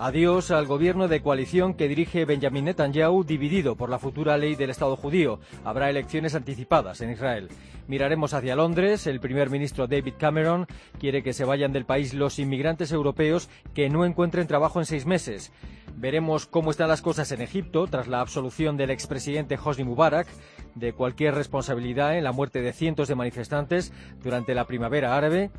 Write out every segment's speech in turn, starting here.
Adiós al gobierno de coalición que dirige Benjamin Netanyahu, dividido por la futura ley del Estado judío. Habrá elecciones anticipadas en Israel. Miraremos hacia Londres. El primer ministro David Cameron quiere que se vayan del país los inmigrantes europeos que no encuentren trabajo en seis meses. Veremos cómo están las cosas en Egipto tras la absolución del expresidente Hosni Mubarak de cualquier responsabilidad en la muerte de cientos de manifestantes durante la primavera árabe.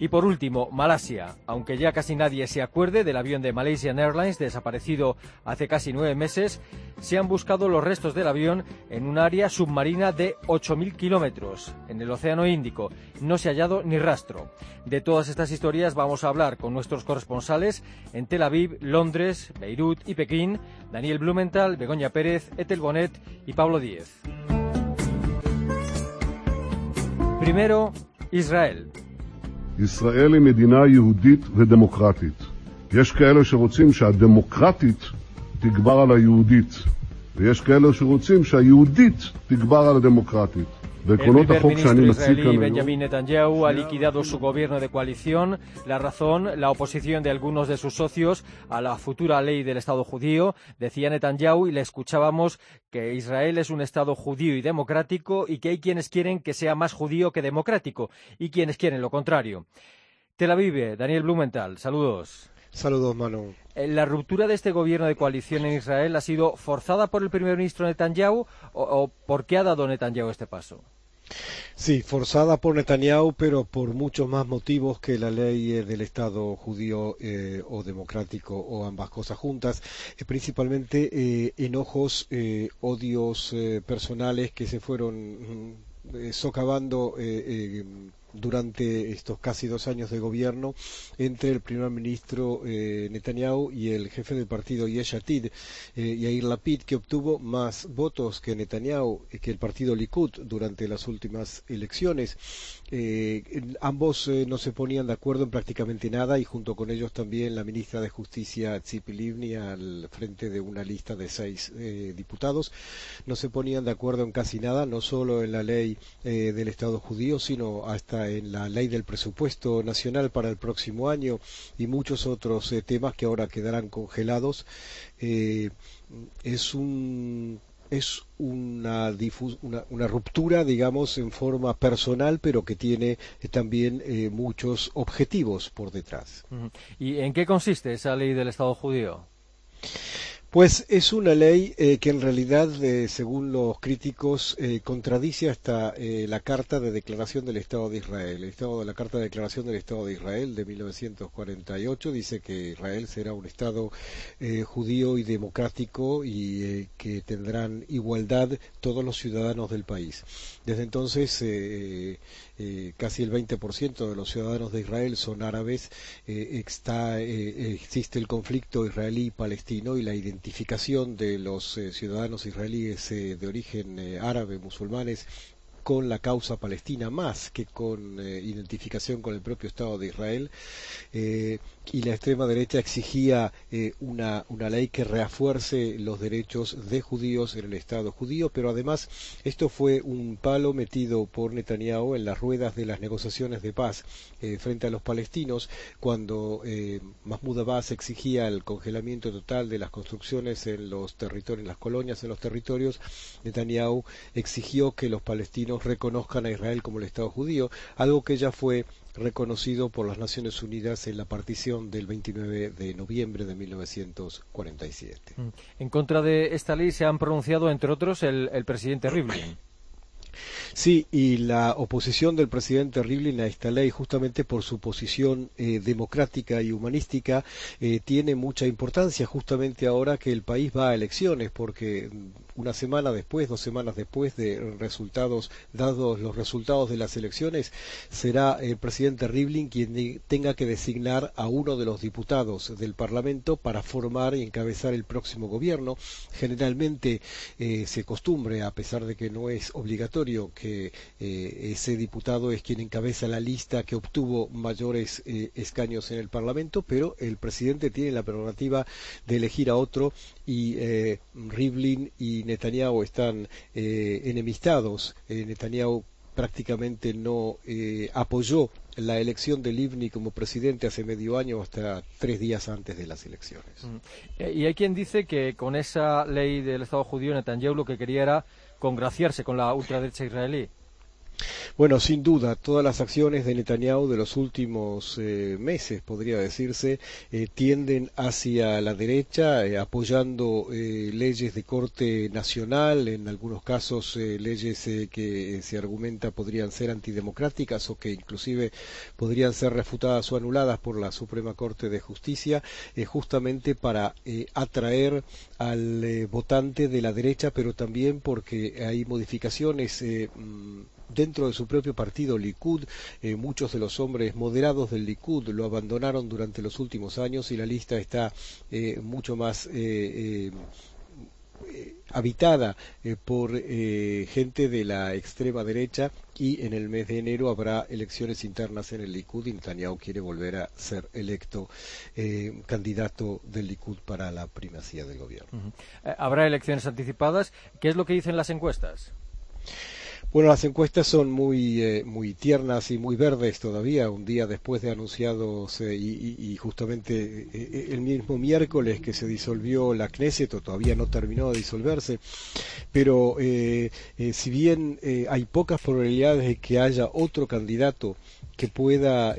Y por último, Malasia. Aunque ya casi nadie se acuerde del avión de Malaysian Airlines desaparecido hace casi nueve meses, se han buscado los restos del avión en un área submarina de 8.000 kilómetros en el Océano Índico. No se ha hallado ni rastro. De todas estas historias vamos a hablar con nuestros corresponsales en Tel Aviv, Londres, Beirut y Pekín, Daniel Blumenthal, Begoña Pérez, Etel Bonet y Pablo Díez. Primero, Israel. ישראל היא מדינה יהודית ודמוקרטית. יש כאלה שרוצים שהדמוקרטית תגבר על היהודית, ויש כאלה שרוצים שהיהודית תגבר על הדמוקרטית. El primer ministro israelí Benjamin Netanyahu ha liquidado su gobierno de coalición. La razón, la oposición de algunos de sus socios a la futura ley del Estado judío. Decía Netanyahu y le escuchábamos que Israel es un Estado judío y democrático y que hay quienes quieren que sea más judío que democrático y quienes quieren lo contrario. Tel Aviv, Daniel Blumenthal, saludos. Saludos, Manu. ¿La ruptura de este gobierno de coalición en Israel ha sido forzada por el primer ministro Netanyahu o, o por qué ha dado Netanyahu este paso? Sí, forzada por Netanyahu, pero por muchos más motivos que la ley del Estado judío eh, o democrático o ambas cosas juntas, eh, principalmente eh, enojos, odios personales que se fueron socavando durante estos casi dos años de gobierno entre el primer ministro eh, Netanyahu y el jefe del partido Yesh Atid, eh, Yair Lapid, que obtuvo más votos que Netanyahu, eh, que el partido Likud durante las últimas elecciones. Eh, ambos no se ponían de acuerdo en prácticamente nada y junto con ellos también la ministra de Justicia Tzipi Livni al frente de una lista de seis diputados no se ponían de acuerdo en casi nada, no solo en la ley del Estado judío, sino hasta en la ley del presupuesto nacional para el próximo año y muchos otros eh, temas que ahora quedarán congelados. Eh, es un es una, una, ruptura, digamos, en forma personal, pero que tiene eh, también muchos objetivos por detrás. ¿Y en qué consiste esa ley del Estado judío? Pues es una ley eh, que en realidad, eh, según los críticos, eh, contradice hasta la Carta de Declaración del Estado de Israel. El Estado, la Carta de Declaración del Estado de Israel de 1948 dice que Israel será un Estado judío y democrático y que tendrán igualdad todos los ciudadanos del país. Desde entonces eh, casi el 20% de los ciudadanos de Israel son árabes, eh, está, eh, existe el conflicto israelí-palestino y la identificación de los ciudadanos israelíes de origen árabe, musulmanes, con la causa palestina más que con identificación con el propio Estado de Israel y la extrema derecha exigía eh, una, una, ley que refuerce los derechos de judíos en el Estado judío, pero además esto fue un palo metido por Netanyahu en las ruedas de las negociaciones de paz eh, frente a los palestinos, cuando eh, Mahmoud Abbas exigía el congelamiento total de las construcciones en los territorios, en las colonias, en los territorios, Netanyahu exigió que los palestinos reconozcan a Israel como el Estado judío, algo que ya fue reconocido por las Naciones Unidas en la partición del 29 de noviembre de 1947. Mm. En contra de esta ley se han pronunciado, entre otros, el, presidente Rivlin. Sí, y la oposición del presidente Rivlin a esta ley, justamente por su posición eh, democrática y humanística, eh, tiene mucha importancia justamente ahora que el país va a elecciones, porque una semana después, dos semanas después de resultados, dados los resultados de las elecciones, será el presidente Rivlin quien tenga que designar a uno de los diputados del Parlamento para formar y encabezar el próximo gobierno. Generalmente eh, se costumbre, a pesar de que no es obligatorio, que eh, ese diputado es quien encabeza la lista que obtuvo mayores eh, escaños en el Parlamento, pero el presidente tiene la prerrogativa de elegir a otro y Rivlin y Netanyahu están enemistados. Netanyahu prácticamente no eh, apoyó la elección de Livni como presidente hace medio año hasta tres días antes de las elecciones. Mm. Eh, y hay quien dice que con esa ley del Estado judío Netanyahu lo que quería era congraciarse con la ultraderecha israelí. Bueno, sin duda, todas las acciones de Netanyahu de los últimos eh, meses, podría decirse, eh, tienden hacia la derecha, eh, apoyando leyes de corte nacional, en algunos casos leyes que se argumenta podrían ser antidemocráticas o que inclusive podrían ser refutadas o anuladas por la Suprema Corte de Justicia, justamente para atraer al votante de la derecha, pero también porque hay modificaciones mm, dentro de su propio partido Likud, eh, muchos de los hombres moderados del Likud lo abandonaron durante los últimos años y la lista está eh, mucho más eh, habitada por gente de la extrema derecha y en el mes de enero habrá elecciones internas en el Likud y Netanyahu quiere volver a ser electo candidato del Likud para la primacía del gobierno. Habrá elecciones anticipadas. ¿Qué es lo que dicen las encuestas? Bueno, las encuestas son muy, eh, muy tiernas y muy verdes todavía, un día después de anunciados eh, y, justamente eh, el mismo miércoles que se disolvió la Knesset, o todavía no terminó de disolverse, pero si bien hay pocas probabilidades de que haya otro candidato que pueda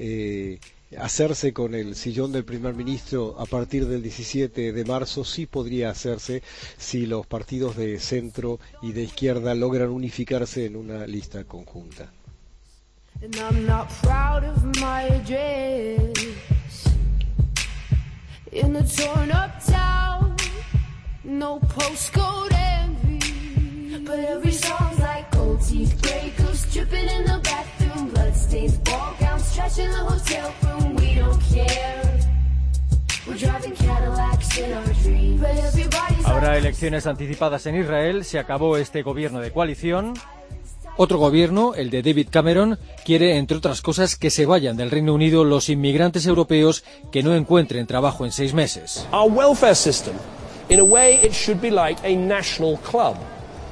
hacerse con el sillón del primer ministro a partir del 17 de marzo sí podría hacerse si los partidos de centro y de izquierda logran unificarse en una lista conjunta. Habrá elecciones anticipadas en Israel, se acabó este gobierno de coalición. Otro gobierno, el de David Cameron, quiere, entre otras cosas, que se vayan del Reino Unido los inmigrantes europeos que no encuentren trabajo en seis meses. Our welfare system, in a way, it should be like a national club.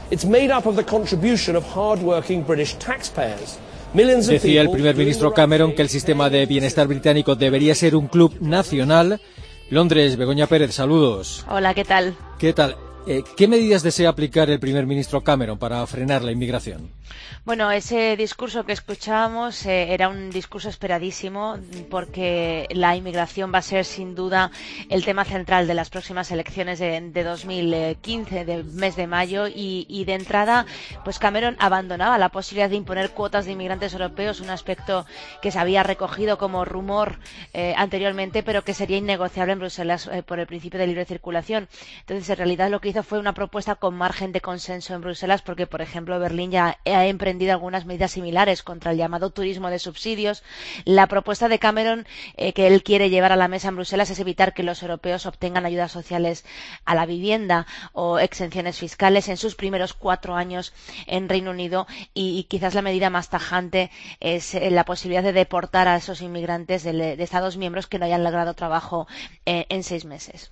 It's made up of the contribution of hard-working British taxpayers. Decía el primer ministro Cameron que el sistema de bienestar británico debería ser un club nacional. Londres, Begoña Pérez, saludos. Hola, ¿qué tal? ¿Qué tal? Eh, ¿Qué medidas desea aplicar el primer ministro Cameron para frenar la inmigración? Bueno, ese discurso que escuchábamos eh, era un discurso esperadísimo porque la inmigración va a ser sin duda el tema central de las próximas elecciones de, 2015, del mes de mayo, y, de entrada, pues Cameron abandonaba la posibilidad de imponer cuotas de inmigrantes europeos, un aspecto que se había recogido como rumor eh, anteriormente, pero que sería innegociable en Bruselas por el principio de libre circulación. Entonces, en realidad, lo que fue una propuesta con margen de consenso en Bruselas porque, por ejemplo, Berlín ya ha emprendido algunas medidas similares contra el llamado turismo de subsidios. La propuesta de Cameron eh, que él quiere llevar a la mesa en Bruselas es evitar que los europeos obtengan ayudas sociales a la vivienda o exenciones fiscales en sus primeros cuatro años en Reino Unido y, quizás la medida más tajante es eh, la posibilidad de deportar a esos inmigrantes de, Estados miembros que no hayan logrado trabajo eh, en seis meses.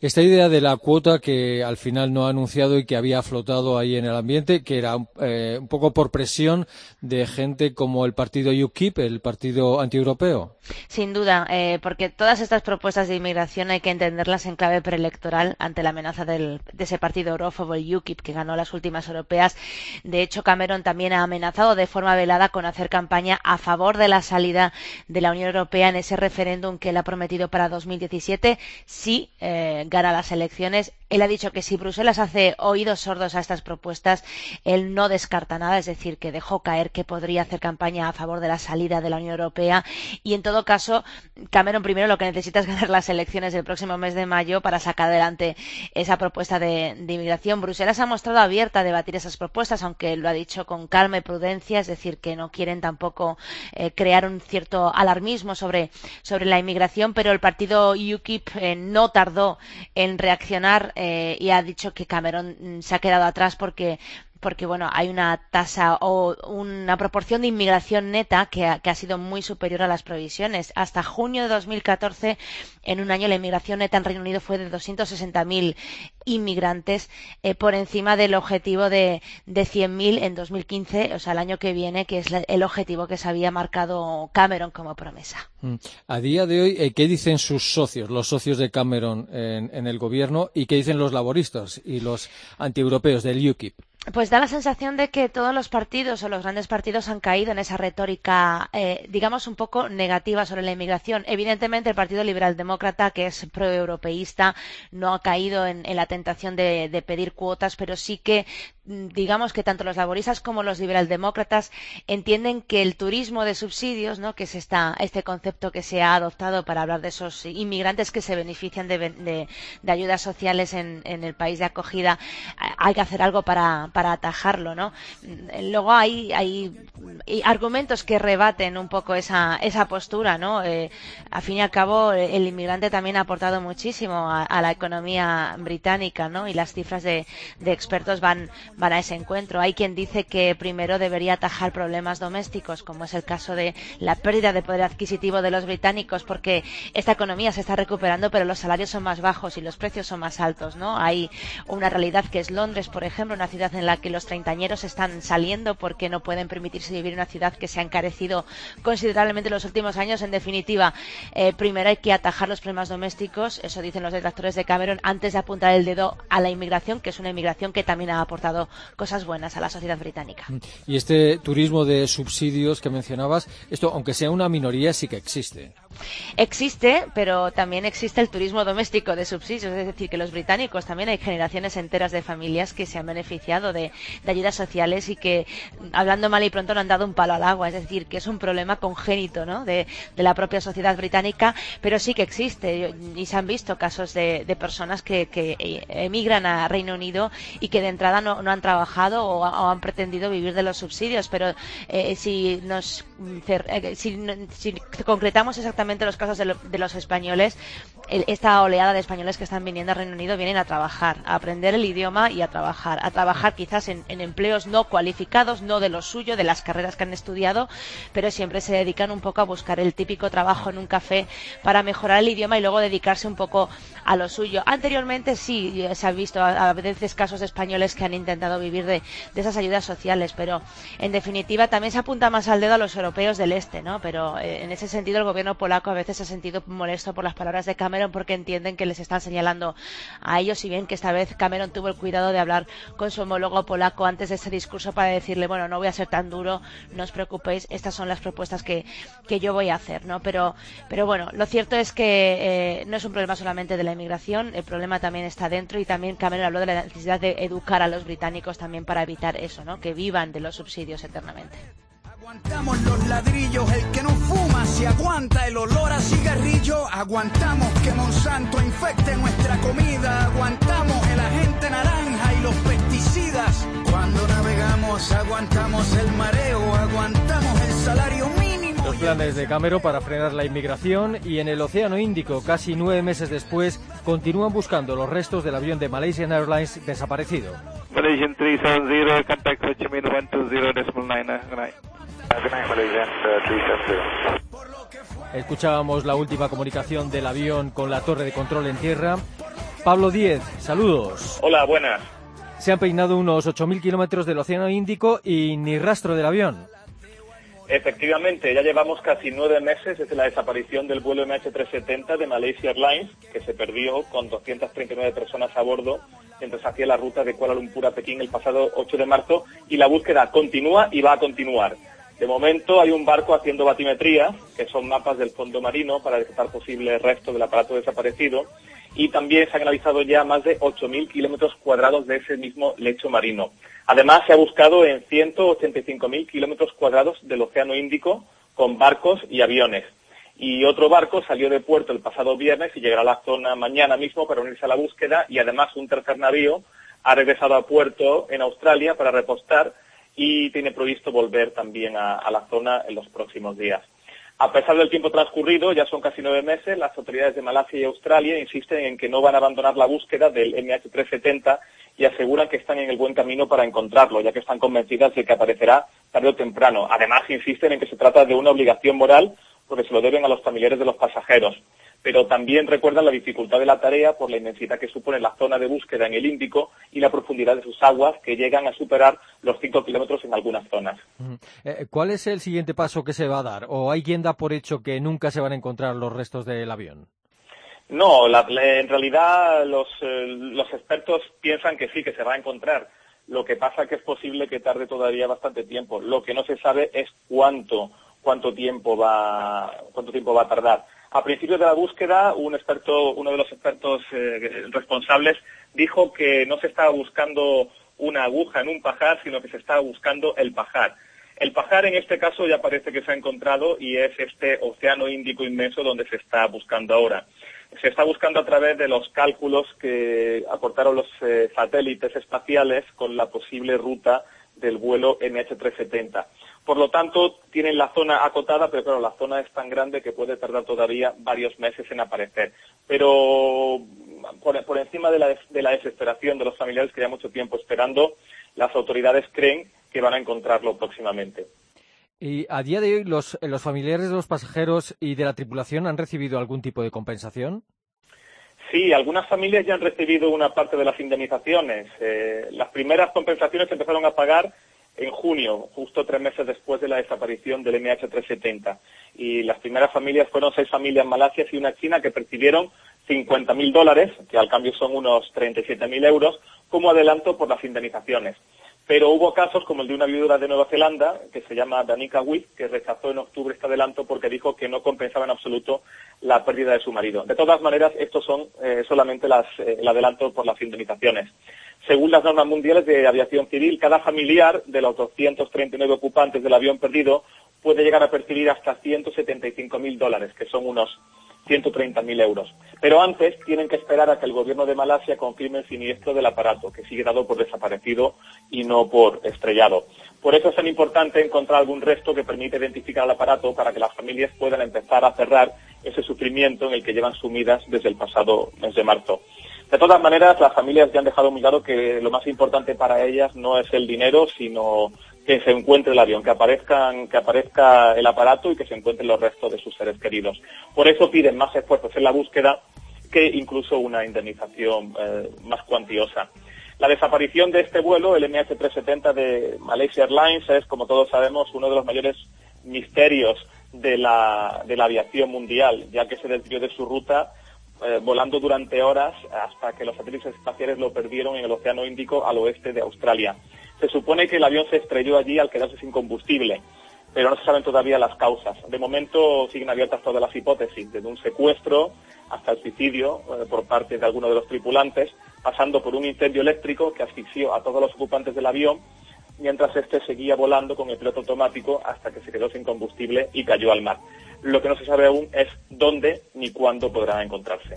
Esta idea de la cuota que al final no ha anunciado y que había flotado ahí en el ambiente, que era eh, un poco por presión de gente como el partido UKIP, el partido antieuropeo. Sin duda, eh, porque todas estas propuestas de inmigración hay que entenderlas en clave preelectoral ante la amenaza de ese partido eurófobo, el UKIP, que ganó las últimas europeas. De hecho, Cameron también ha amenazado de forma velada con hacer campaña a favor de la salida de la Unión Europea en ese referéndum que él ha prometido para 2017 si eh, gana las elecciones Él ha dicho que si Bruselas hace oídos sordos a estas propuestas, él no descarta nada, es decir, que dejó caer que podría hacer campaña a favor de la salida de la Unión Europea y, en todo caso, Cameron primero lo que necesita es ganar las elecciones del próximo mes de mayo para sacar adelante esa propuesta de, inmigración. Bruselas ha mostrado abierta a debatir esas propuestas, aunque lo ha dicho con calma y prudencia, es decir, que no quieren tampoco eh, crear un cierto alarmismo sobre, sobre la inmigración, pero el partido UKIP eh, no tardó en reaccionar eh, y ha dicho que Cameron mm, se ha quedado atrás porque porque bueno, hay una tasa o una proporción de inmigración neta que ha, sido muy superior a las previsiones. Hasta junio de 2014, en un año, la inmigración neta en Reino Unido fue de 260.000 inmigrantes, eh, por encima del objetivo de, de 100.000 en 2015, o sea, el año que viene, que es el objetivo que se había marcado Cameron como promesa. Mm. A día de hoy, eh, ¿qué dicen sus socios, los socios de Cameron en, en el gobierno, y qué dicen los laboristas y los antieuropeos del UKIP? Pues da la sensación de que todos los partidos o los grandes partidos han caído en esa retórica, eh, digamos, un poco negativa sobre la inmigración. Evidentemente, el Partido Liberal Demócrata, que es proeuropeísta, no ha caído en, la tentación de, pedir cuotas, pero sí que digamos que tanto los laboristas como los liberaldemócratas entienden que el turismo de subsidios, ¿no? que es esta, este concepto que se ha adoptado para hablar de esos inmigrantes que se benefician de, ayudas sociales en, el país de acogida, hay que hacer algo para, para atajarlo. ¿no? Mm, luego hay, hay, argumentos que rebaten un poco esa, esa postura. ¿no? Eh, a fin y al cabo, el inmigrante también ha aportado muchísimo a, a la economía británica ¿no? y las cifras de, de expertos van van a ese encuentro. Hay quien dice que primero debería atajar problemas domésticos, como es el caso de la pérdida de poder adquisitivo de los británicos, porque esta economía se está recuperando, pero los salarios son más bajos y los precios son más altos, ¿no? Hay una realidad que es Londres, por ejemplo, una ciudad en la que los treintañeros están saliendo porque no pueden permitirse vivir en una ciudad que se ha encarecido considerablemente en los últimos años. En definitiva, eh, primero hay que atajar los problemas domésticos, eso dicen los detractores de Cameron, antes de apuntar el dedo a la inmigración, que es una inmigración que también ha aportado cosas buenas a la sociedad británica. Mm. Y este turismo de subsidios que mencionabas, esto, aunque sea una minoría, sí que existe. Existe, pero también existe el turismo doméstico de subsidios, es decir, que los británicos también hay generaciones enteras de familias que se han beneficiado de, de ayudas sociales y que, hablando mal y pronto, no han dado un palo al agua, es decir, que es un problema congénito ¿no? de, de la propia sociedad británica, pero sí que existe y se han visto casos de, de personas que, que, emigran a Reino Unido y que de entrada no, no han trabajado o, han pretendido vivir de los subsidios, pero eh, si nos eh, si, si concretamos exactamente los casos de, lo, de los españoles, esta oleada de españoles que están viniendo al Reino Unido vienen a trabajar, a aprender el idioma y a trabajar, a trabajar quizás en, empleos no cualificados, no de lo suyo, de las carreras que han estudiado, pero siempre se dedican un poco a buscar el típico trabajo en un café para mejorar el idioma y luego dedicarse un poco a lo suyo. Anteriormente sí se ha visto a, a veces casos de españoles que han intentado vivir de, de, esas ayudas sociales, pero en definitiva también se apunta más al dedo a los europeos del este, ¿no? Pero eh, en ese sentido el gobierno polaco a veces se ha sentido molesto por las palabras de Cameron porque entienden que les están señalando a ellos, si bien que esta vez Cameron tuvo el cuidado de hablar con su homólogo polaco antes de ese discurso para decirle, bueno, no voy a ser tan duro, no os preocupéis, estas son las propuestas que, que yo voy a hacer, ¿no? Pero, pero bueno, lo cierto es que eh, no es un problema solamente de la inmigración, el problema también está dentro y también Cameron habló de la necesidad de educar a los británicos también para evitar eso, ¿no? Que vivan de los subsidios eternamente. Aguantamos los ladrillos, el que no fuma si aguanta el olor a cigarrillo, aguantamos que Monsanto infecte nuestra comida, aguantamos el agente naranja y los pesticidas. Cuando navegamos aguantamos el mareo, aguantamos el salario mínimo. Los planes de Cameron para frenar la inmigración y en el Océano Índico, casi nueve meses después, continúan buscando los restos del avión de Malaysian Airlines desaparecido. Malaysian 370, contact Ho Chi Minh 120.9. Escuchábamos la última comunicación del avión con la torre de control en tierra. Pablo Díez, saludos. Hola, buenas. Se han peinado unos 8.000 kilómetros del Océano Índico y ni rastro del avión. Efectivamente, ya llevamos casi nueve meses desde la desaparición del vuelo MH370 de Malaysia Airlines, que se perdió con 239 personas a bordo mientras hacía la ruta de Kuala Lumpur a Pekín el pasado 8 de marzo, y la búsqueda continúa y va a continuar. De momento hay un barco haciendo batimetría, que son mapas del fondo marino para detectar posibles restos del aparato desaparecido, y también se han analizado ya más de 8.000 kilómetros cuadrados de ese mismo lecho marino. Además, se ha buscado en 185.000 kilómetros cuadrados del Océano Índico con barcos y aviones. Y otro barco salió de puerto el pasado viernes y llegará a la zona mañana mismo para unirse a la búsqueda y además un tercer navío ha regresado a puerto en Australia para repostar y tiene previsto volver también a, a la zona en los próximos días. A pesar del tiempo transcurrido, ya son casi nueve meses, las autoridades de Malasia y Australia insisten en que no van a abandonar la búsqueda del MH370 y aseguran que están en el buen camino para encontrarlo, ya que están convencidas de que aparecerá tarde o temprano. Además, insisten en que se trata de una obligación moral porque se lo deben a los familiares de los pasajeros. Pero también recuerdan la dificultad de la tarea por la inmensidad que supone la zona de búsqueda en el Índico y la profundidad de sus aguas, que llegan a superar los cinco kilómetros en algunas zonas. Eh, ¿Cuál es el siguiente paso que se va a dar? ¿O hay quien da por hecho que nunca se van a encontrar los restos del avión? No, la, en realidad los, eh, los expertos piensan que sí, que se va a encontrar. Lo que pasa es que es posible que tarde todavía bastante tiempo. Lo que no se sabe es cuánto, cuánto tiempo va, cuánto tiempo va a tardar. A principios de la búsqueda, un experto, uno de los expertos eh, responsables dijo que no se estaba buscando una aguja en un pajar, sino que se estaba buscando el pajar. El pajar en este caso ya parece que se ha encontrado y es este océano Índico inmenso donde se está buscando ahora se está buscando a través de los cálculos que aportaron los eh, satélites espaciales con la posible ruta del vuelo MH370. Por lo tanto, tienen la zona acotada, pero claro, la zona es tan grande que puede tardar todavía varios meses en aparecer. Pero por, encima de la, de la desesperación de los familiares que ya mucho tiempo esperando, las autoridades creen que van a encontrarlo próximamente. ¿Y a día de hoy los, los familiares de los pasajeros y de la tripulación han recibido algún tipo de compensación? Sí, algunas familias ya han recibido una parte de las indemnizaciones. Eh, las primeras compensaciones se empezaron a pagar en junio, justo tres meses después de la desaparición del MH370. Y las primeras familias fueron seis familias malasias y una china que percibieron 50.000 dólares, que al cambio son unos 37.000 euros, como adelanto por las indemnizaciones. Pero hubo casos como el de una viuda de Nueva Zelanda, que se llama Danica Witt, que rechazó en octubre este adelanto porque dijo que no compensaba en absoluto la pérdida de su marido. De todas maneras, estos son eh, solamente eh, el adelanto por las indemnizaciones. Según las normas mundiales de aviación civil, cada familiar de los 239 ocupantes del avión perdido puede llegar a percibir hasta 175.000 dólares, que son unos 130.000 euros. Pero antes tienen que esperar a que el gobierno de Malasia confirme el siniestro del aparato, que sigue dado por desaparecido y no por estrellado. Por eso es tan importante encontrar algún resto que permita identificar el aparato para que las familias puedan empezar a cerrar ese sufrimiento en el que llevan sumidas desde el pasado mes de marzo. De todas maneras, las familias ya han dejado muy claro que lo más importante para ellas no es el dinero, sino que se encuentre el avión, que aparezcan, que aparezca el aparato y que se encuentren los restos de sus seres queridos. Por eso piden más esfuerzos en la búsqueda que incluso una indemnización eh, más cuantiosa. La desaparición de este vuelo, el MH370 de Malaysia Airlines, es, como todos sabemos, uno de los mayores misterios de la, de la aviación mundial, ya que se desvió de su ruta eh, volando durante horas hasta que los satélites espaciales lo perdieron en el Océano Índico al oeste de Australia. Se supone que el avión se estrelló allí al quedarse sin combustible, pero no se saben todavía las causas. De momento siguen abiertas todas las hipótesis, desde un secuestro hasta el suicidio eh, por parte de alguno de los tripulantes, pasando por un incendio eléctrico que asfixió a todos los ocupantes del avión, mientras este seguía volando con el piloto automático hasta que se quedó sin combustible y cayó al mar. Lo que no se sabe aún es dónde ni cuándo podrá encontrarse.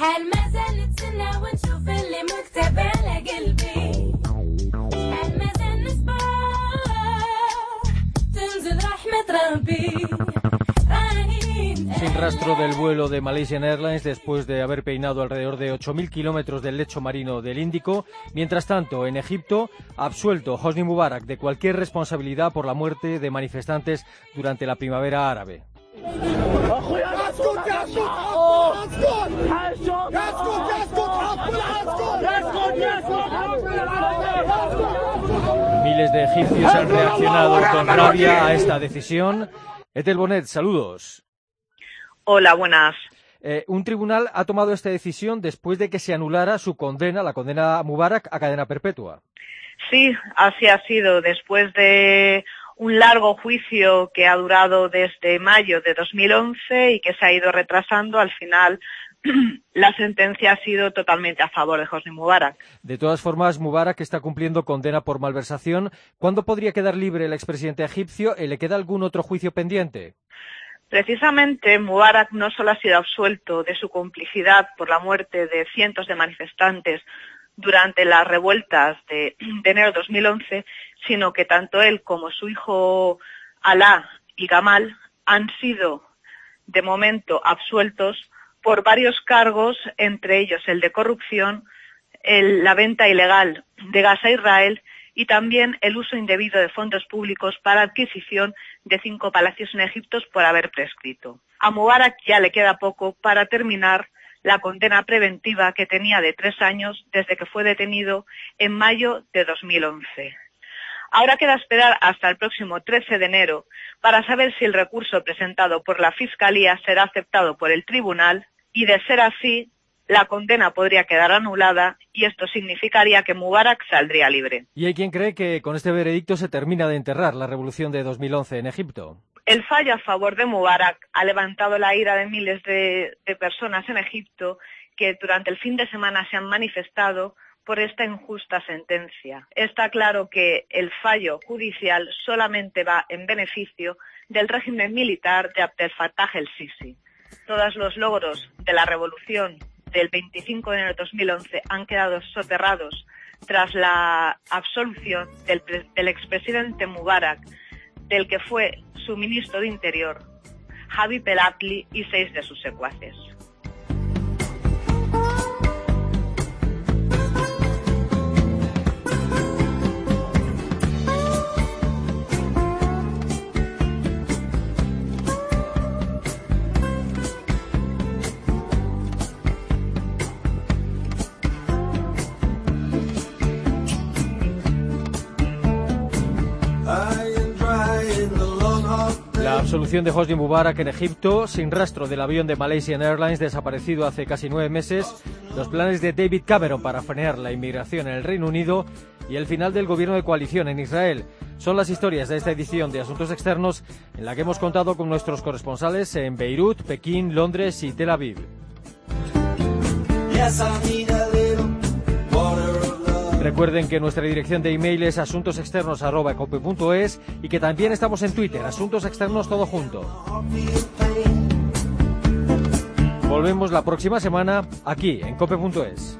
شحال ما زال نتسنى ونشوف اللي مكتب على قلبي شحال ما زال نصبر تنزل رحمة ربي Sin rastro del vuelo de Malaysian Airlines después de haber peinado alrededor de 8.000 kilómetros del lecho marino del Índico. Mientras tanto, en Egipto, absuelto Hosni Mubarak de cualquier responsabilidad por la muerte de manifestantes durante la primavera árabe. Miles de egipcios han reaccionado con rabia a esta decisión. Etel Bonet, saludos. Hola, buenas. Eh, un tribunal ha tomado esta decisión después de que se anulara su condena, la condena a Mubarak, a cadena perpetua. Sí, así ha sido. Después de un largo juicio que ha durado desde mayo de 2011 y que se ha ido retrasando. Al final, la sentencia ha sido totalmente a favor de Hosni Mubarak. De todas formas, Mubarak está cumpliendo condena por malversación. ¿Cuándo podría quedar libre el expresidente egipcio? ¿Le queda algún otro juicio pendiente? Precisamente, Mubarak no solo ha sido absuelto de su complicidad por la muerte de cientos de manifestantes durante las revueltas de, enero de 2011, sino que tanto él como su hijo Alá y Gamal han sido, de momento, absueltos por varios cargos, entre ellos el de corrupción, la venta ilegal de gas a Israel y también el uso indebido de fondos públicos para adquisición de cinco palacios en Egipto por haber prescrito. A Mubarak ya le queda poco para terminar la condena preventiva que tenía de tres años desde que fue detenido en mayo de 2011. Ahora queda esperar hasta el próximo 13 de enero para saber si el recurso presentado por la Fiscalía será aceptado por el Tribunal y, de ser así, la condena podría quedar anulada y esto significaría que Mubarak saldría libre. ¿Y hay quien cree que con este veredicto se termina de enterrar la revolución de 2011 en Egipto? El fallo a favor de Mubarak ha levantado la ira de miles de, personas en Egipto que durante el fin de semana se han manifestado por esta injusta sentencia. Está claro que el fallo judicial solamente va en beneficio del régimen militar de Abdel Fattah el-Sisi. Todos los logros de la revolución del 25 de enero de 2011 han quedado soterrados tras la absolución del, del expresidente Mubarak del que fue su ministro de Interior, Javi Pelatli y seis de sus secuaces. Solución de Hosni Mubarak en Egipto, sin rastro del avión de Malaysian Airlines desaparecido hace casi nueve meses, los planes de David Cameron para frenar la inmigración en el Reino Unido y el final del gobierno de coalición en Israel. Son las historias de esta edición de Asuntos Externos en la que hemos contado con nuestros corresponsales en Beirut, Pekín, Londres y Tel Aviv. Recuerden que nuestra dirección de email es asuntosexternos.cope.es y que también estamos en Twitter, Asuntos Externos Todo Junto. Volvemos la próxima semana aquí en cope.es.